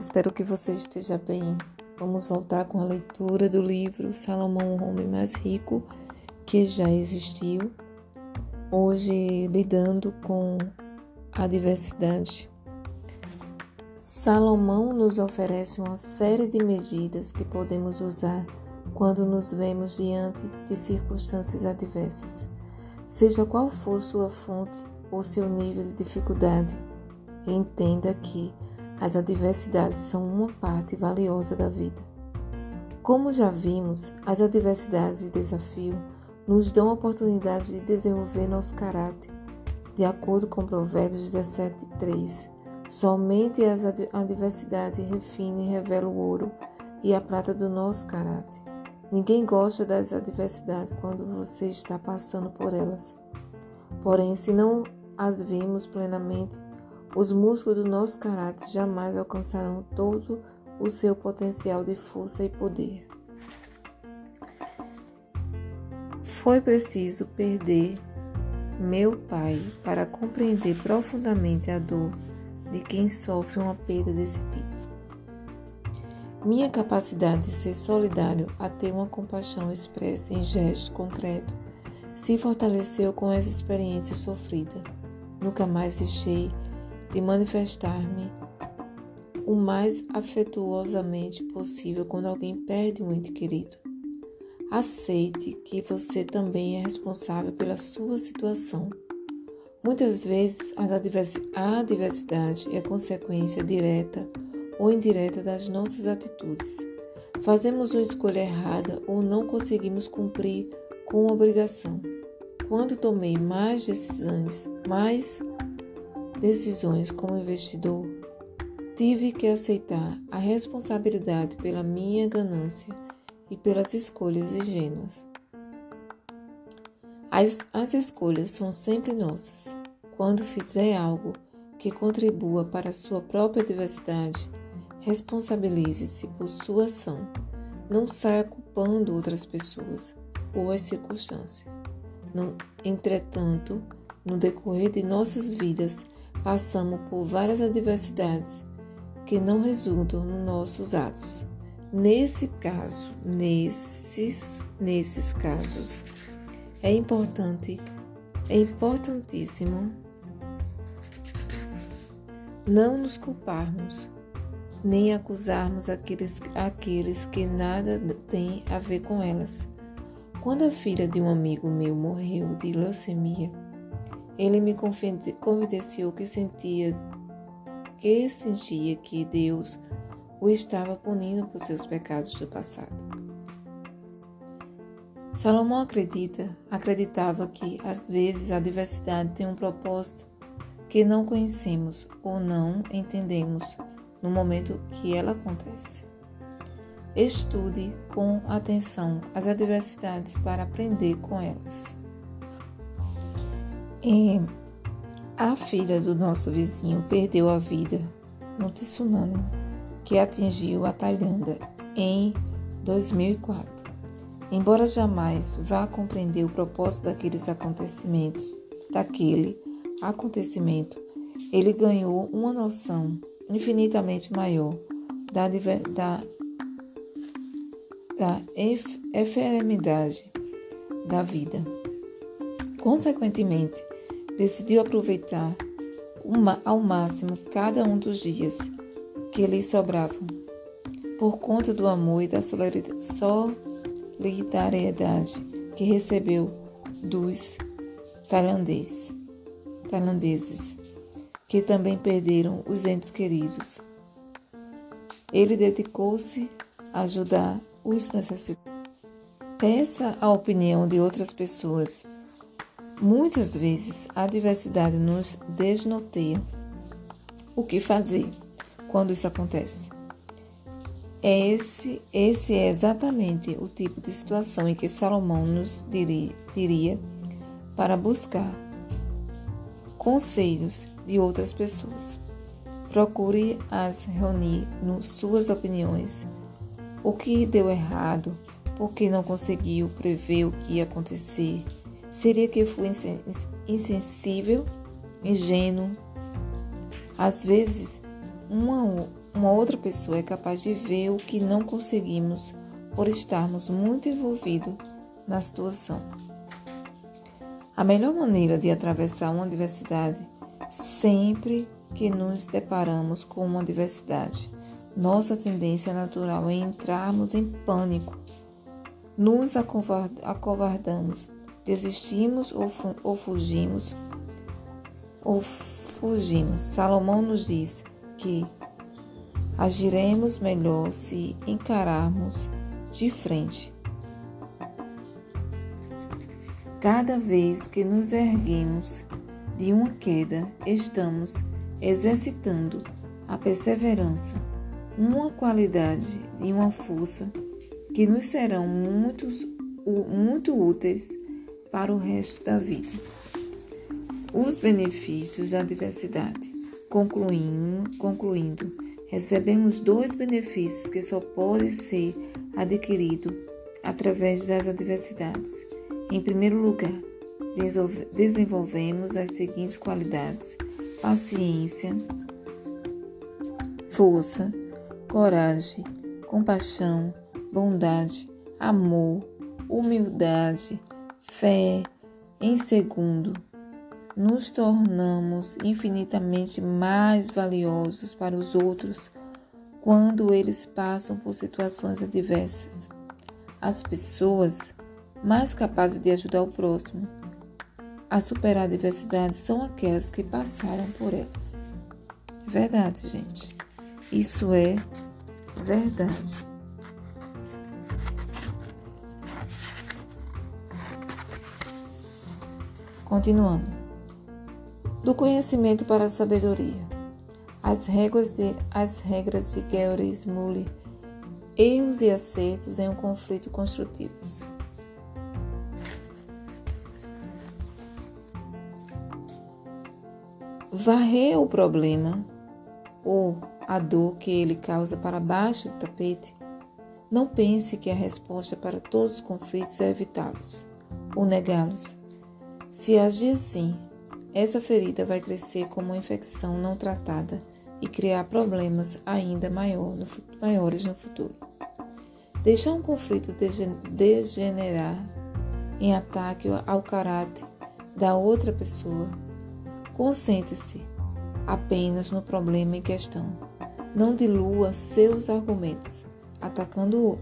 espero que você esteja bem. Vamos voltar com a leitura do livro Salomão, o homem mais rico que já existiu. Hoje, lidando com a diversidade. Salomão nos oferece uma série de medidas que podemos usar quando nos vemos diante de circunstâncias adversas, seja qual for sua fonte ou seu nível de dificuldade. Entenda que as adversidades são uma parte valiosa da vida. Como já vimos, as adversidades e desafios nos dão a oportunidade de desenvolver nosso caráter. De acordo com Provérbios 17:3, somente as adversidades refinem e revelam o ouro e a prata do nosso caráter. Ninguém gosta das adversidades quando você está passando por elas. Porém, se não as vimos plenamente, os músculos do nosso caráter jamais alcançarão todo o seu potencial de força e poder. Foi preciso perder meu pai para compreender profundamente a dor de quem sofre uma perda desse tipo. Minha capacidade de ser solidário a ter uma compaixão expressa em gesto concreto se fortaleceu com essa experiência sofrida. Nunca mais deixei de manifestar-me o mais afetuosamente possível quando alguém perde um ente querido. Aceite que você também é responsável pela sua situação. Muitas vezes a adversidade é consequência direta ou indireta das nossas atitudes. Fazemos uma escolha errada ou não conseguimos cumprir com a obrigação. Quando tomei mais decisões, mais decisões como investidor, tive que aceitar a responsabilidade pela minha ganância e pelas escolhas ingênuas. As, as escolhas são sempre nossas. Quando fizer algo que contribua para a sua própria diversidade, responsabilize-se por sua ação. Não saia culpando outras pessoas ou as circunstâncias. Não, entretanto, no decorrer de nossas vidas, passamos por várias adversidades que não resultam nos nossos atos. Nesse caso, nesses, nesses casos, é importante, é importantíssimo não nos culparmos, nem acusarmos aqueles, aqueles que nada têm a ver com elas. Quando a filha de um amigo meu morreu de leucemia, ele me confidenciou que sentia que sentia que Deus o estava punindo por seus pecados do passado. Salomão acredita, acreditava que às vezes a diversidade tem um propósito que não conhecemos ou não entendemos no momento que ela acontece. Estude com atenção as adversidades para aprender com elas. E a filha do nosso vizinho perdeu a vida no tsunami que atingiu a Tailândia em 2004. Embora jamais vá compreender o propósito daqueles acontecimentos, daquele acontecimento, ele ganhou uma noção infinitamente maior da, da, da da vida. Consequentemente, decidiu aproveitar uma, ao máximo cada um dos dias que lhe sobravam, por conta do amor e da solidariedade que recebeu dos tailandeses, que também perderam os entes queridos. Ele dedicou-se a ajudar os necessitados. Peça a opinião de outras pessoas Muitas vezes a diversidade nos desnoteia. O que fazer quando isso acontece? É esse, esse é exatamente o tipo de situação em que Salomão nos diria, diria para buscar conselhos de outras pessoas. Procure as reunir suas opiniões. O que deu errado? Por que não conseguiu prever o que ia acontecer? Seria que fui insensível, ingênuo? Às vezes, uma, uma outra pessoa é capaz de ver o que não conseguimos por estarmos muito envolvidos na situação. A melhor maneira de atravessar uma adversidade sempre que nos deparamos com uma adversidade, nossa tendência natural é entrarmos em pânico, nos acovardamos, desistimos ou, ou fugimos ou fugimos. Salomão nos diz que agiremos melhor se encararmos de frente. Cada vez que nos erguemos de uma queda, estamos exercitando a perseverança, uma qualidade e uma força que nos serão muitos, muito úteis para o resto da vida. Os benefícios da diversidade. Concluindo, concluindo, recebemos dois benefícios que só podem ser adquiridos através das adversidades. Em primeiro lugar, desenvolvemos as seguintes qualidades: paciência, força, coragem, compaixão, bondade, amor, humildade, fé. Em segundo, nos tornamos infinitamente mais valiosos para os outros quando eles passam por situações adversas. As pessoas mais capazes de ajudar o próximo a superar a adversidade são aquelas que passaram por elas. Verdade, gente. Isso é verdade. Continuando. Do conhecimento para a sabedoria. As regras de, as regras de Gary Smully. Erros e acertos em um conflito construtivos. Varrer o problema ou a dor que ele causa para baixo do tapete. Não pense que a resposta para todos os conflitos é evitá-los ou negá-los. Se agir assim, essa ferida vai crescer como uma infecção não tratada e criar problemas ainda maior no, maiores no futuro. Deixar um conflito degenerar em ataque ao caráter da outra pessoa. Concentre-se apenas no problema em questão. Não dilua seus argumentos, atacando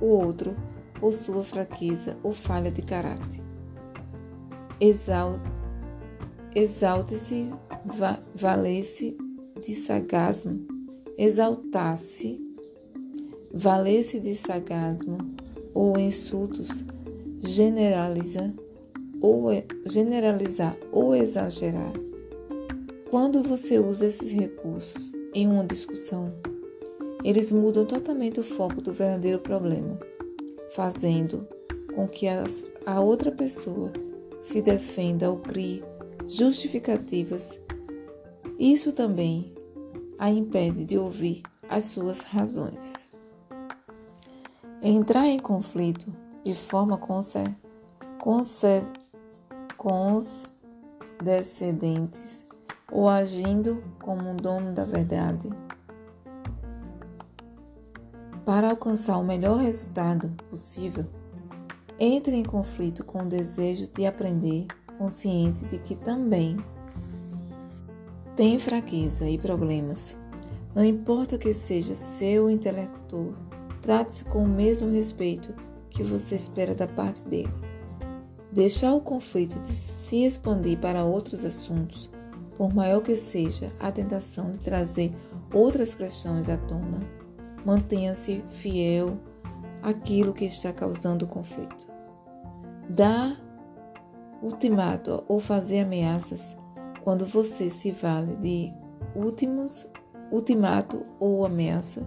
o outro por sua fraqueza ou falha de caráter exalte-se, va valesse de sagasmo, exaltasse, valesse de sagasmo ou insultos, generaliza ou generalizar ou exagerar. Quando você usa esses recursos em uma discussão, eles mudam totalmente o foco do verdadeiro problema, fazendo com que a outra pessoa se defenda ou crie justificativas, isso também a impede de ouvir as suas razões. Entrar em conflito de forma condescendentes ou agindo como um dono da verdade para alcançar o melhor resultado possível entre em conflito com o desejo de aprender, consciente de que também tem fraqueza e problemas. Não importa que seja seu intelector, trate-se com o mesmo respeito que você espera da parte dele. Deixar o conflito de se expandir para outros assuntos, por maior que seja a tentação de trazer outras questões à tona, mantenha-se fiel àquilo que está causando o conflito dar ultimato ou fazer ameaças quando você se vale de últimos ultimato ou ameaça,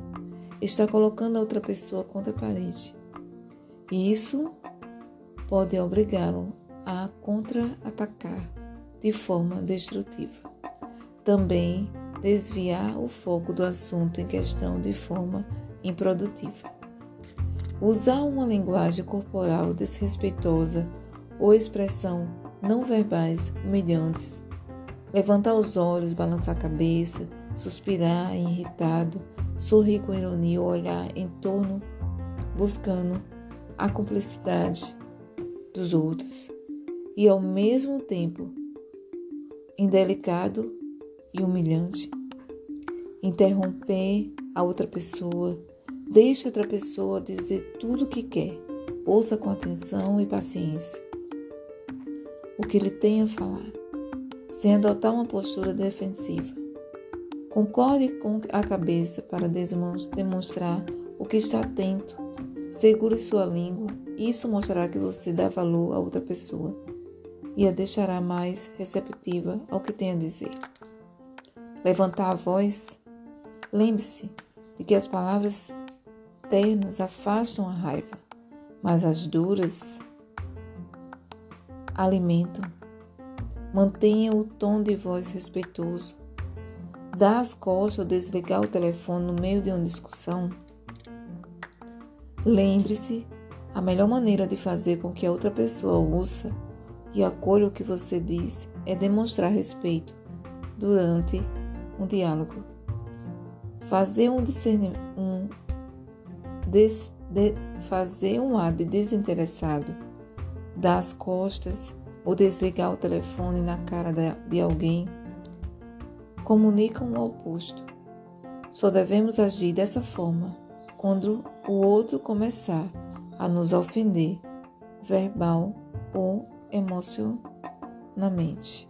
está colocando a outra pessoa contra a parede. E isso pode obrigá-lo a contra-atacar de forma destrutiva. Também desviar o foco do assunto em questão de forma improdutiva. Usar uma linguagem corporal desrespeitosa ou expressão não verbais humilhantes. Levantar os olhos, balançar a cabeça suspirar irritado, sorrir com ironia ou olhar em torno buscando a cumplicidade dos outros e ao mesmo tempo indelicado e humilhante. Interromper a outra pessoa, deixe outra pessoa dizer tudo o que quer, ouça com atenção e paciência o que ele tem a falar, sem adotar uma postura defensiva. Concorde com a cabeça para demonstrar o que está atento. Segure sua língua. Isso mostrará que você dá valor a outra pessoa e a deixará mais receptiva ao que tem a dizer. Levantar a voz. Lembre-se de que as palavras ternas afastam a raiva, mas as duras alimentam. Mantenha o tom de voz respeitoso dar as costas ou desligar o telefone no meio de uma discussão? Lembre-se, a melhor maneira de fazer com que a outra pessoa ouça e acolha o que você diz é demonstrar respeito durante um diálogo. Fazer um discernimento, um des, de, fazer um ar de desinteressado, dar as costas ou desligar o telefone na cara de, de alguém comunicam o oposto. Só devemos agir dessa forma quando o outro começar a nos ofender, verbal ou emocionalmente.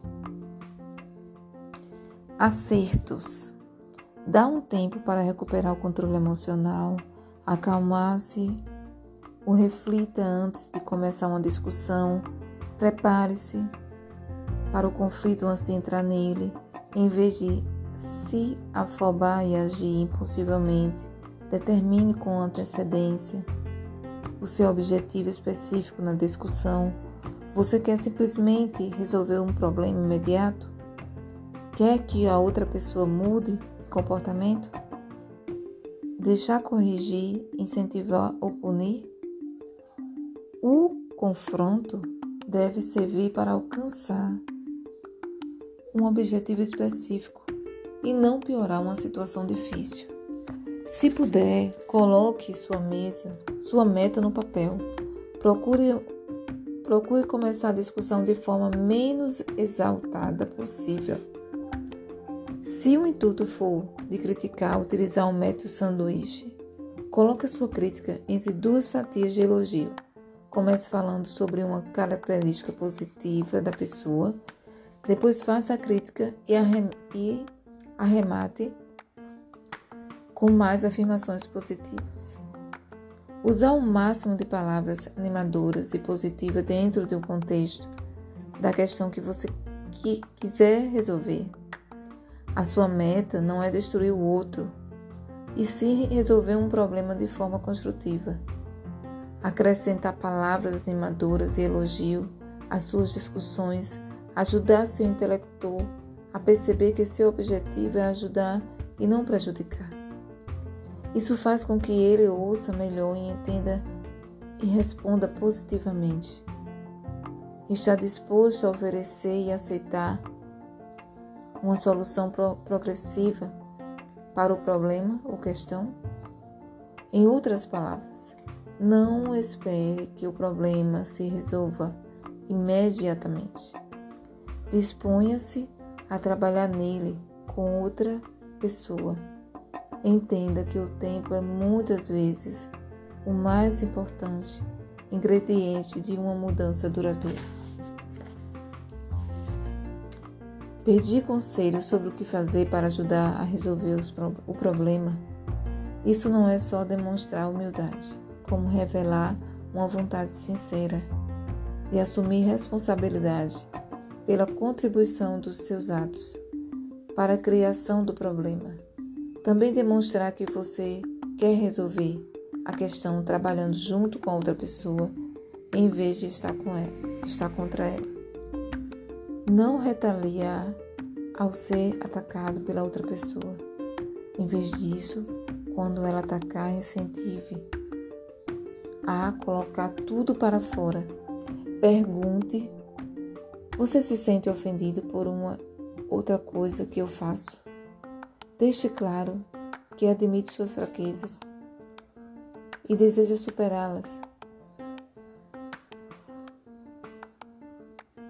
Acertos. Dá um tempo para recuperar o controle emocional, acalmar-se, o reflita antes de começar uma discussão, prepare-se para o conflito antes de entrar nele em vez de se afobar e agir impulsivamente, determine com antecedência o seu objetivo específico na discussão. Você quer simplesmente resolver um problema imediato? Quer que a outra pessoa mude de comportamento? Deixar corrigir, incentivar ou punir? O confronto deve servir para alcançar um objetivo específico e não piorar uma situação difícil. Se puder, coloque sua mesa, sua meta no papel. Procure, procure começar a discussão de forma menos exaltada possível. Se o intuito for de criticar, utilizar um método sanduíche, coloque a sua crítica entre duas fatias de elogio. Comece falando sobre uma característica positiva da pessoa depois faça a crítica e, e arremate com mais afirmações positivas. Usar o máximo de palavras animadoras e positivas dentro de um contexto da questão que você que quiser resolver. A sua meta não é destruir o outro, e sim resolver um problema de forma construtiva. Acrescentar palavras animadoras e elogio às suas discussões Ajudar seu intelector a perceber que seu objetivo é ajudar e não prejudicar. Isso faz com que ele ouça melhor e entenda e responda positivamente. Está disposto a oferecer e aceitar uma solução pro progressiva para o problema ou questão? Em outras palavras, não espere que o problema se resolva imediatamente. Disponha-se a trabalhar nele com outra pessoa. Entenda que o tempo é muitas vezes o mais importante ingrediente de uma mudança duradoura. Pedir conselhos sobre o que fazer para ajudar a resolver pro o problema. Isso não é só demonstrar humildade, como revelar uma vontade sincera de assumir responsabilidade pela contribuição dos seus atos para a criação do problema. Também demonstrar que você quer resolver a questão trabalhando junto com outra pessoa em vez de estar com ela, estar contra ela. Não retaliar ao ser atacado pela outra pessoa. Em vez disso, quando ela atacar, incentive a colocar tudo para fora. Pergunte você se sente ofendido por uma outra coisa que eu faço? Deixe claro que admite suas fraquezas e deseja superá-las.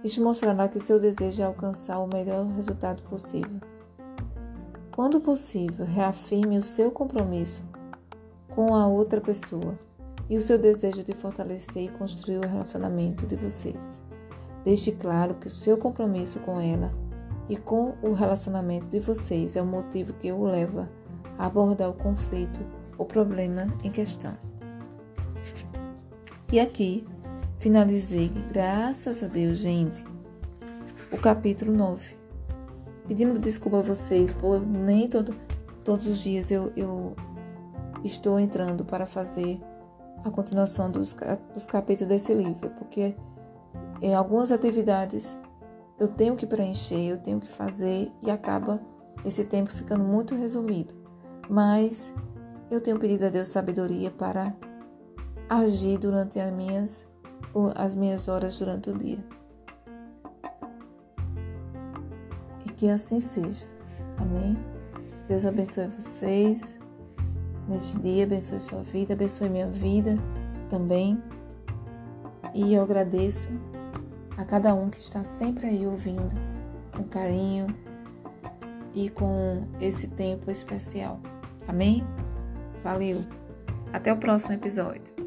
Isso mostrará que seu desejo é alcançar o melhor resultado possível. Quando possível, reafirme o seu compromisso com a outra pessoa e o seu desejo de fortalecer e construir o relacionamento de vocês. Deixe claro que o seu compromisso com ela e com o relacionamento de vocês é o motivo que o leva a abordar o conflito, o problema em questão. E aqui finalizei, graças a Deus, gente, o capítulo 9. Pedindo desculpa a vocês por nem todo, todos os dias eu, eu estou entrando para fazer a continuação dos, dos capítulos desse livro, porque em algumas atividades eu tenho que preencher, eu tenho que fazer e acaba esse tempo ficando muito resumido. Mas eu tenho pedido a Deus sabedoria para agir durante as minhas, as minhas horas durante o dia. E que assim seja. Amém? Deus abençoe vocês neste dia, abençoe sua vida, abençoe minha vida também. E eu agradeço a cada um que está sempre aí ouvindo com carinho e com esse tempo especial. Amém? Valeu! Até o próximo episódio.